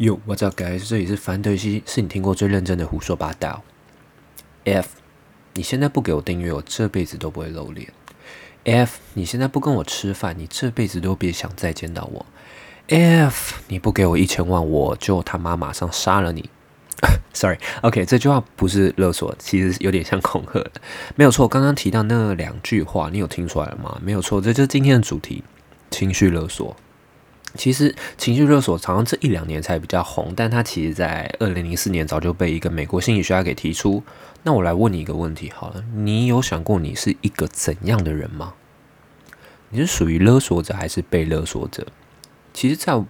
Yo, what's up, guys？这里是樊德西，是你听过最认真的胡说八道。F，你现在不给我订阅，我这辈子都不会露脸。F，你现在不跟我吃饭，你这辈子都别想再见到我。F，你不给我一千万，我就他妈马上杀了你。Sorry，OK，这句话不是勒索，其实有点像恐吓。没有错，刚刚提到那两句话，你有听出来了吗？没有错，这就是今天的主题——情绪勒索。其实情绪勒索常常这一两年才比较红，但它其实在二零零四年早就被一个美国心理学家给提出。那我来问你一个问题好了，你有想过你是一个怎样的人吗？你是属于勒索者还是被勒索者？其实，在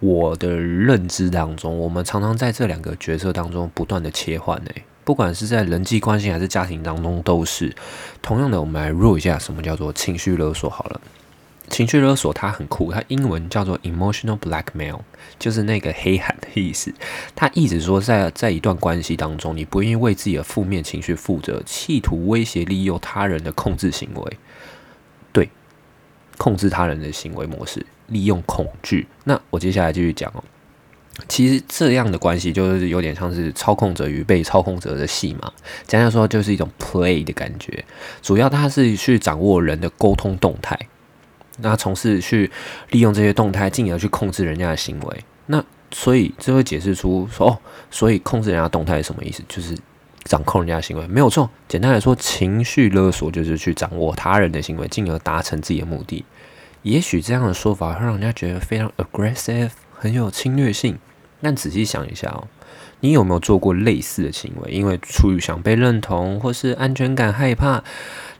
我的认知当中，我们常常在这两个角色当中不断的切换诶，不管是在人际关系还是家庭当中都是。同样的，我们来入一下什么叫做情绪勒索好了。情绪勒索它很酷，它英文叫做 emotional blackmail，就是那个黑喊的意思。它意思说，在在一段关系当中，你不愿意为自己的负面情绪负责，企图威胁利用他人的控制行为，对，控制他人的行为模式，利用恐惧。那我接下来继续讲哦。其实这样的关系就是有点像是操控者与被操控者的戏嘛。简单说，就是一种 play 的感觉。主要它是去掌握人的沟通动态。那从事去利用这些动态，进而去控制人家的行为。那所以这会解释出说，哦，所以控制人家动态是什么意思？就是掌控人家的行为，没有错。简单来说，情绪勒索就是去掌握他人的行为，进而达成自己的目的。也许这样的说法会让人家觉得非常 aggressive，很有侵略性。但仔细想一下哦，你有没有做过类似的行为？因为出于想被认同，或是安全感害怕。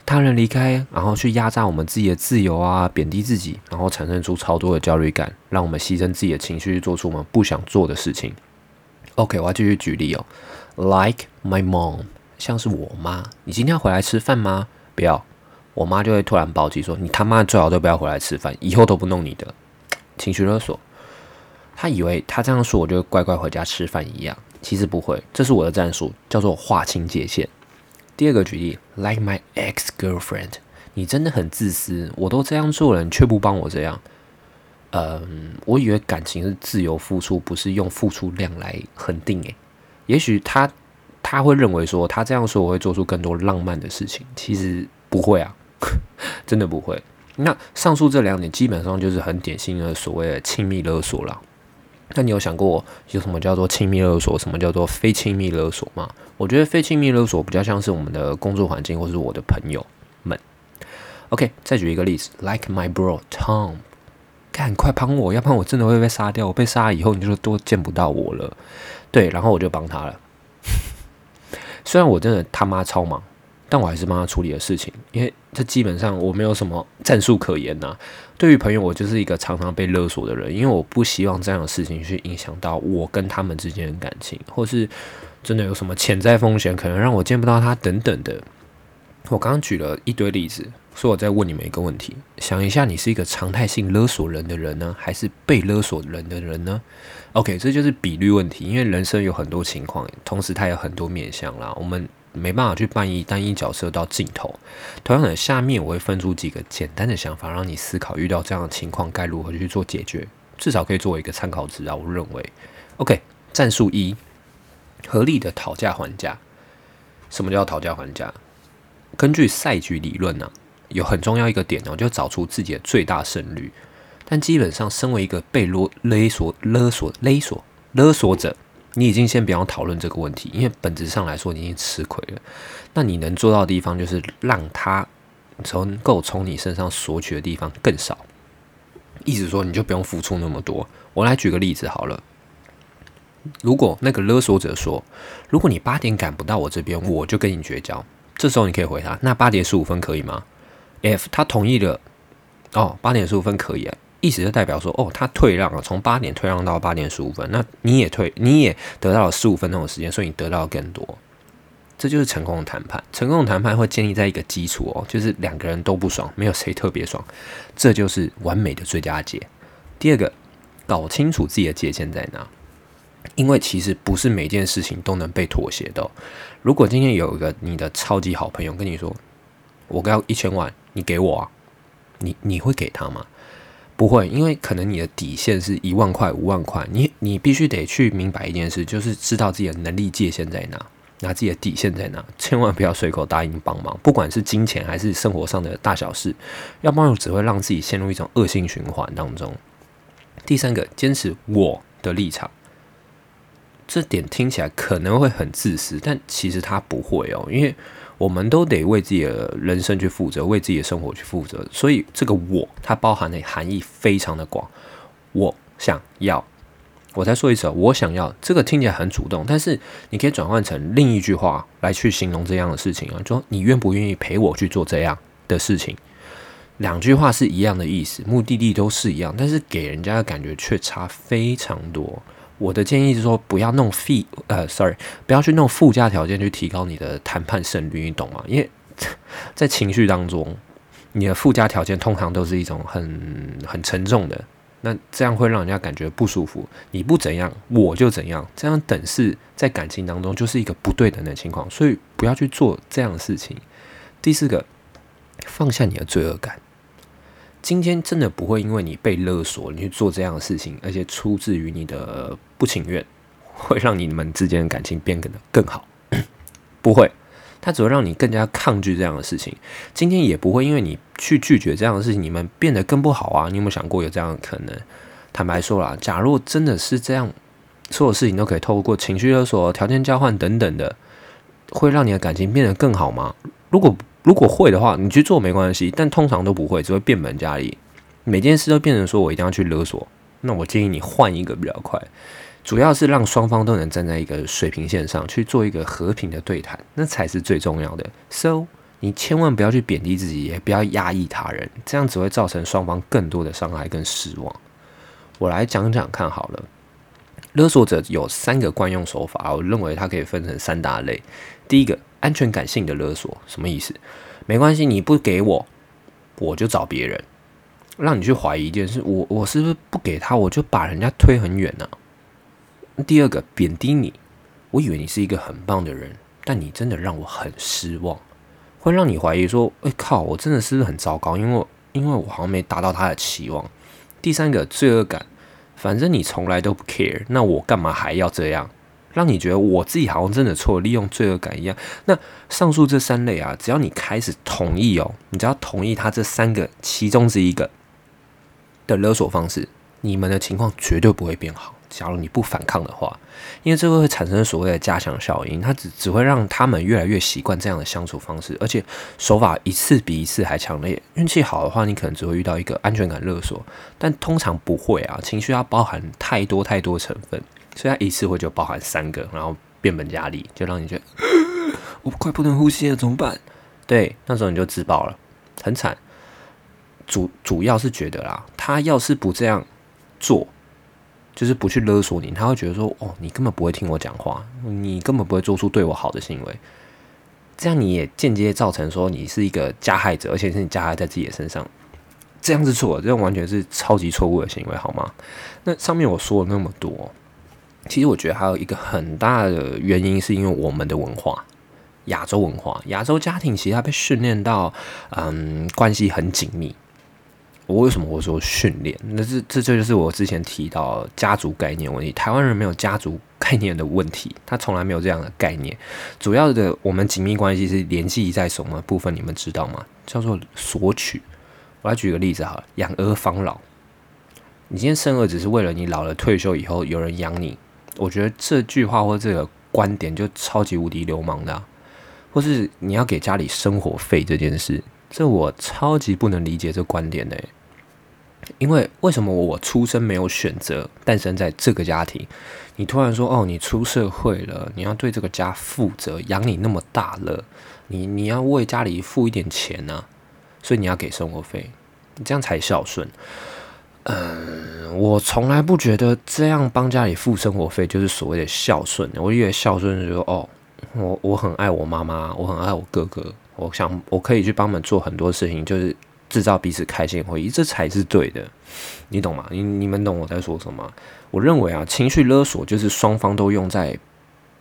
他人离开，然后去压榨我们自己的自由啊，贬低自己，然后产生出超多的焦虑感，让我们牺牲自己的情绪做出我们不想做的事情。OK，我要继续举例哦，Like my mom，像是我妈，你今天要回来吃饭吗？不要，我妈就会突然暴击说：“你他妈最好都不要回来吃饭，以后都不弄你的。”情绪勒索，他以为他这样说我就乖乖回家吃饭一样，其实不会，这是我的战术，叫做划清界限。第二个举例，like my ex girlfriend，你真的很自私，我都这样做了，你却不帮我这样。嗯，我以为感情是自由付出，不是用付出量来恒定。诶，也许他他会认为说，他这样说我会做出更多浪漫的事情，其实不会啊，真的不会。那上述这两点基本上就是很典型的所谓的亲密勒索了。那你有想过有什么叫做亲密勒索，什么叫做非亲密勒索吗？我觉得非亲密勒索比较像是我们的工作环境，或是我的朋友们。OK，再举一个例子，Like my bro Tom，赶快帮我，要不然我真的会被杀掉。我被杀了以后，你就都见不到我了。对，然后我就帮他了。虽然我真的他妈超忙。但我还是帮他处理的事情，因为这基本上我没有什么战术可言呐。对于朋友，我就是一个常常被勒索的人，因为我不希望这样的事情去影响到我跟他们之间的感情，或是真的有什么潜在风险，可能让我见不到他等等的。我刚刚举了一堆例子，所以我在问你们一个问题：想一下，你是一个常态性勒索人的人呢，还是被勒索人的人呢？OK，这就是比率问题，因为人生有很多情况，同时它有很多面向啦。我们。没办法去扮演单一角色到尽头。同样的，下面我会分出几个简单的想法，让你思考遇到这样的情况该如何去做解决，至少可以作为一个参考值啊。我认为，OK，战术一，合理的讨价还价。什么叫讨价还价？根据赛局理论呢，有很重要一个点呢，就找出自己的最大胜率。但基本上，身为一个被勒勒索、勒索、勒索、勒索者。你已经先不要讨论这个问题，因为本质上来说你已经吃亏了。那你能做到的地方就是让他从够从你身上索取的地方更少，意思说你就不用付出那么多。我来举个例子好了，如果那个勒索者说，如果你八点赶不到我这边，我就跟你绝交。这时候你可以回他，那八点十五分可以吗？F 他同意了，哦，八点十五分可以。意思就代表说，哦，他退让了，从八点退让到八点十五分，那你也退，你也得到了十五分钟的时间，所以你得到更多，这就是成功的谈判。成功的谈判会建立在一个基础哦，就是两个人都不爽，没有谁特别爽，这就是完美的最佳解。第二个，搞清楚自己的界限在哪，因为其实不是每件事情都能被妥协的。如果今天有一个你的超级好朋友跟你说，我要一千万，你给我啊，你你会给他吗？不会，因为可能你的底线是一万块、五万块，你你必须得去明白一件事，就是知道自己的能力界限在哪，拿自己的底线在哪，千万不要随口答应帮忙，不管是金钱还是生活上的大小事，要帮助只会让自己陷入一种恶性循环当中。第三个，坚持我的立场，这点听起来可能会很自私，但其实他不会哦，因为。我们都得为自己的人生去负责，为自己的生活去负责。所以这个“我”它包含的含义非常的广。我想要，我再说一次，我想要这个听起来很主动，但是你可以转换成另一句话来去形容这样的事情啊，就说你愿不愿意陪我去做这样的事情？两句话是一样的意思，目的地都是一样，但是给人家的感觉却差非常多。我的建议是说，不要弄费呃，sorry，不要去弄附加条件去提高你的谈判胜率，你懂吗？因为 在情绪当中，你的附加条件通常都是一种很很沉重的，那这样会让人家感觉不舒服。你不怎样，我就怎样，这样等式在感情当中就是一个不对等的情况，所以不要去做这样的事情。第四个，放下你的罪恶感。今天真的不会因为你被勒索，你去做这样的事情，而且出自于你的不情愿，会让你们之间的感情变得更好。不会，它只会让你更加抗拒这样的事情。今天也不会因为你去拒绝这样的事情，你们变得更不好啊！你有没有想过有这样的可能？坦白说啦，假如真的是这样，所有事情都可以透过情绪勒索、条件交换等等的，会让你的感情变得更好吗？如果如果会的话，你去做没关系，但通常都不会，只会变本加厉。每件事都变成说我一定要去勒索，那我建议你换一个比较快，主要是让双方都能站在一个水平线上去做一个和平的对谈，那才是最重要的。So，你千万不要去贬低自己，也不要压抑他人，这样只会造成双方更多的伤害跟失望。我来讲讲看好了，勒索者有三个惯用手法，我认为它可以分成三大类。第一个。安全感性的勒索什么意思？没关系，你不给我，我就找别人，让你去怀疑一件事。我我是不是不给他，我就把人家推很远呢？第二个，贬低你，我以为你是一个很棒的人，但你真的让我很失望，会让你怀疑说，哎靠，我真的是不是很糟糕？因为因为我好像没达到他的期望。第三个，罪恶感，反正你从来都不 care，那我干嘛还要这样？让你觉得我自己好像真的错，利用罪恶感一样。那上述这三类啊，只要你开始同意哦，你只要同意他这三个其中之一个的勒索方式，你们的情况绝对不会变好。假如你不反抗的话，因为这个会产生所谓的加强效应，它只只会让他们越来越习惯这样的相处方式，而且手法一次比一次还强烈。运气好的话，你可能只会遇到一个安全感勒索，但通常不会啊。情绪要包含太多太多成分。所以它一次会就包含三个，然后变本加厉，就让你觉得 我快不能呼吸了，怎么办？对，那时候你就自爆了，很惨。主主要是觉得啦，他要是不这样做，就是不去勒索你，他会觉得说，哦，你根本不会听我讲话，你根本不会做出对我好的行为，这样你也间接造成说你是一个加害者，而且是你加害在自己的身上，这样是错，这样完全是超级错误的行为，好吗？那上面我说了那么多。其实我觉得还有一个很大的原因，是因为我们的文化，亚洲文化，亚洲家庭其实它被训练到，嗯，关系很紧密。我为什么我说训练？那这这这就是我之前提到家族概念问题。台湾人没有家族概念的问题，他从来没有这样的概念。主要的，我们紧密关系是联系在什么部分？你们知道吗？叫做索取。我来举个例子哈，养儿防老。你今天生儿只是为了你老了退休以后有人养你。我觉得这句话或这个观点就超级无敌流氓的，或是你要给家里生活费这件事，这我超级不能理解这观点的。因为为什么我出生没有选择，诞生在这个家庭？你突然说哦，你出社会了，你要对这个家负责，养你那么大了，你你要为家里付一点钱呢，所以你要给生活费，你这样才孝顺。嗯，我从来不觉得这样帮家里付生活费就是所谓的孝顺。我以为孝顺是说，哦，我我很爱我妈妈，我很爱我哥哥，我想我可以去帮忙做很多事情，就是制造彼此开心回忆，这才是对的。你懂吗？你你们懂我在说什么？我认为啊，情绪勒索就是双方都用在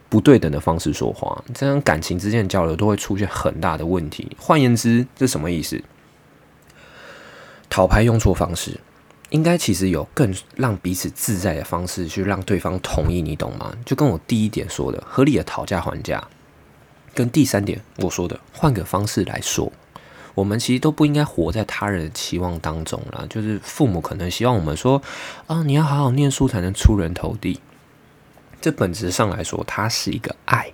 不对等的方式说话，这样感情之间的交流都会出现很大的问题。换言之，这什么意思？讨牌用错方式。应该其实有更让彼此自在的方式去让对方同意，你懂吗？就跟我第一点说的合理的讨价还价，跟第三点我说的换个方式来说，我们其实都不应该活在他人的期望当中了。就是父母可能希望我们说啊，你要好好念书才能出人头地。这本质上来说，它是一个爱，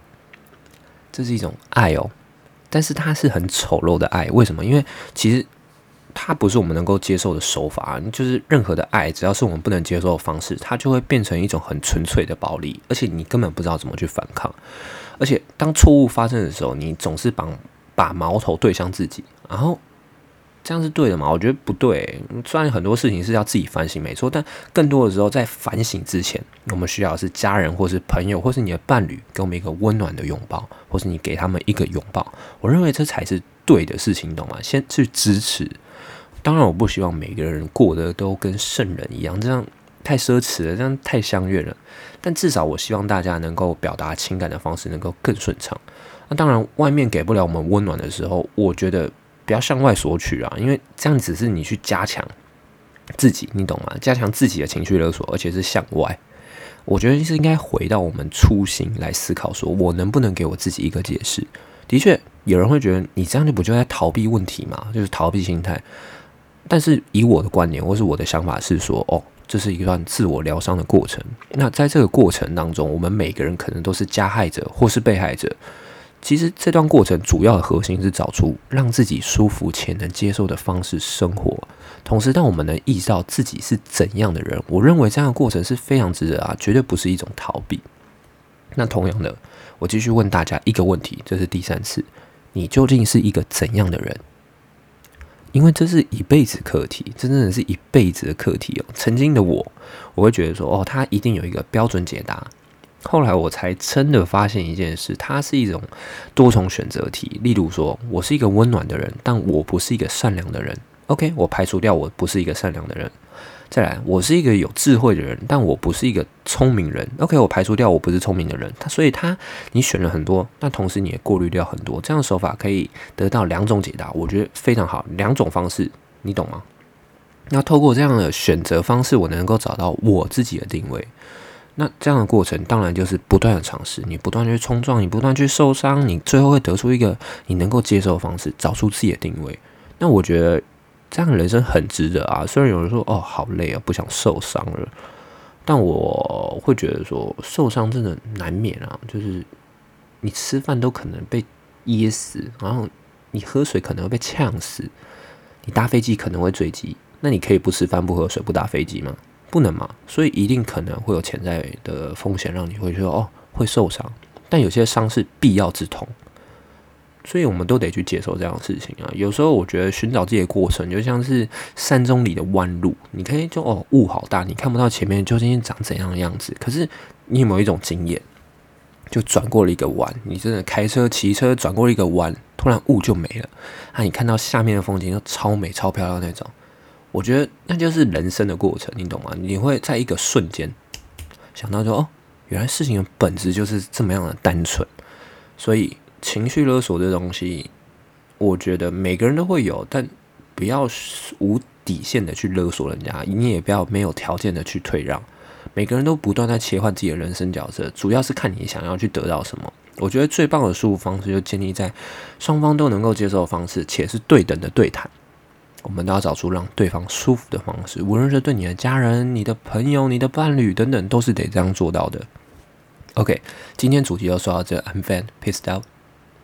这是一种爱哦，但是它是很丑陋的爱。为什么？因为其实。它不是我们能够接受的手法，就是任何的爱，只要是我们不能接受的方式，它就会变成一种很纯粹的暴力，而且你根本不知道怎么去反抗。而且当错误发生的时候，你总是把把矛头对向自己，然后这样是对的吗？我觉得不对。虽然很多事情是要自己反省，没错，但更多的时候在反省之前，我们需要是家人，或是朋友，或是你的伴侣，给我们一个温暖的拥抱，或是你给他们一个拥抱。我认为这才是对的事情，懂吗？先去支持。当然，我不希望每个人过得都跟圣人一样，这样太奢侈了，这样太相悦了。但至少，我希望大家能够表达情感的方式能够更顺畅。那当然，外面给不了我们温暖的时候，我觉得不要向外索取啊，因为这样只是你去加强自己，你懂吗？加强自己的情绪勒索，而且是向外。我觉得是应该回到我们初心来思考，说我能不能给我自己一个解释？的确，有人会觉得你这样就不就在逃避问题吗？就是逃避心态。但是以我的观点或是我的想法是说，哦，这是一段自我疗伤的过程。那在这个过程当中，我们每个人可能都是加害者或是被害者。其实这段过程主要的核心是找出让自己舒服且能接受的方式生活。同时，当我们能意识到自己是怎样的人，我认为这样的过程是非常值得啊，绝对不是一种逃避。那同样的，我继续问大家一个问题，这是第三次，你究竟是一个怎样的人？因为这是一辈子课题，真正的是一辈子的课题哦。曾经的我，我会觉得说，哦，他一定有一个标准解答。后来我才真的发现一件事，它是一种多重选择题。例如说，我是一个温暖的人，但我不是一个善良的人。OK，我排除掉我不是一个善良的人。再来，我是一个有智慧的人，但我不是一个聪明人。OK，我排除掉我不是聪明的人。他所以他你选了很多，那同时你也过滤掉很多。这样的手法可以得到两种解答，我觉得非常好。两种方式，你懂吗？那透过这样的选择方式，我能够找到我自己的定位。那这样的过程当然就是不断的尝试，你不断去冲撞，你不断去受伤，你最后会得出一个你能够接受的方式，找出自己的定位。那我觉得。这样的人生很值得啊！虽然有人说哦好累啊，不想受伤了，但我会觉得说受伤真的难免啊。就是你吃饭都可能被噎死，然后你喝水可能会被呛死，你搭飞机可能会坠机。那你可以不吃饭、不喝水、不搭飞机吗？不能嘛。所以一定可能会有潜在的风险，让你会说哦会受伤。但有些伤是必要之痛。所以我们都得去接受这样的事情啊。有时候我觉得寻找自己的过程就像是山中里的弯路，你可以就哦雾好大，你看不到前面究竟长怎样的样子。可是你有没有一种经验，就转过了一个弯，你真的开车骑车转过了一个弯，突然雾就没了，啊，你看到下面的风景就超美超漂亮那种。我觉得那就是人生的过程，你懂吗？你会在一个瞬间想到说哦，原来事情的本质就是这么样的单纯，所以。情绪勒索这东西，我觉得每个人都会有，但不要无底线的去勒索人家，你也不要没有条件的去退让。每个人都不断在切换自己的人生角色，主要是看你想要去得到什么。我觉得最棒的舒服方式就建立在双方都能够接受的方式，且是对等的对谈。我们都要找出让对方舒服的方式，无论是对你的家人、你的朋友、你的伴侣等等，都是得这样做到的。OK，今天主题就说到这，I'm fine, pissed out。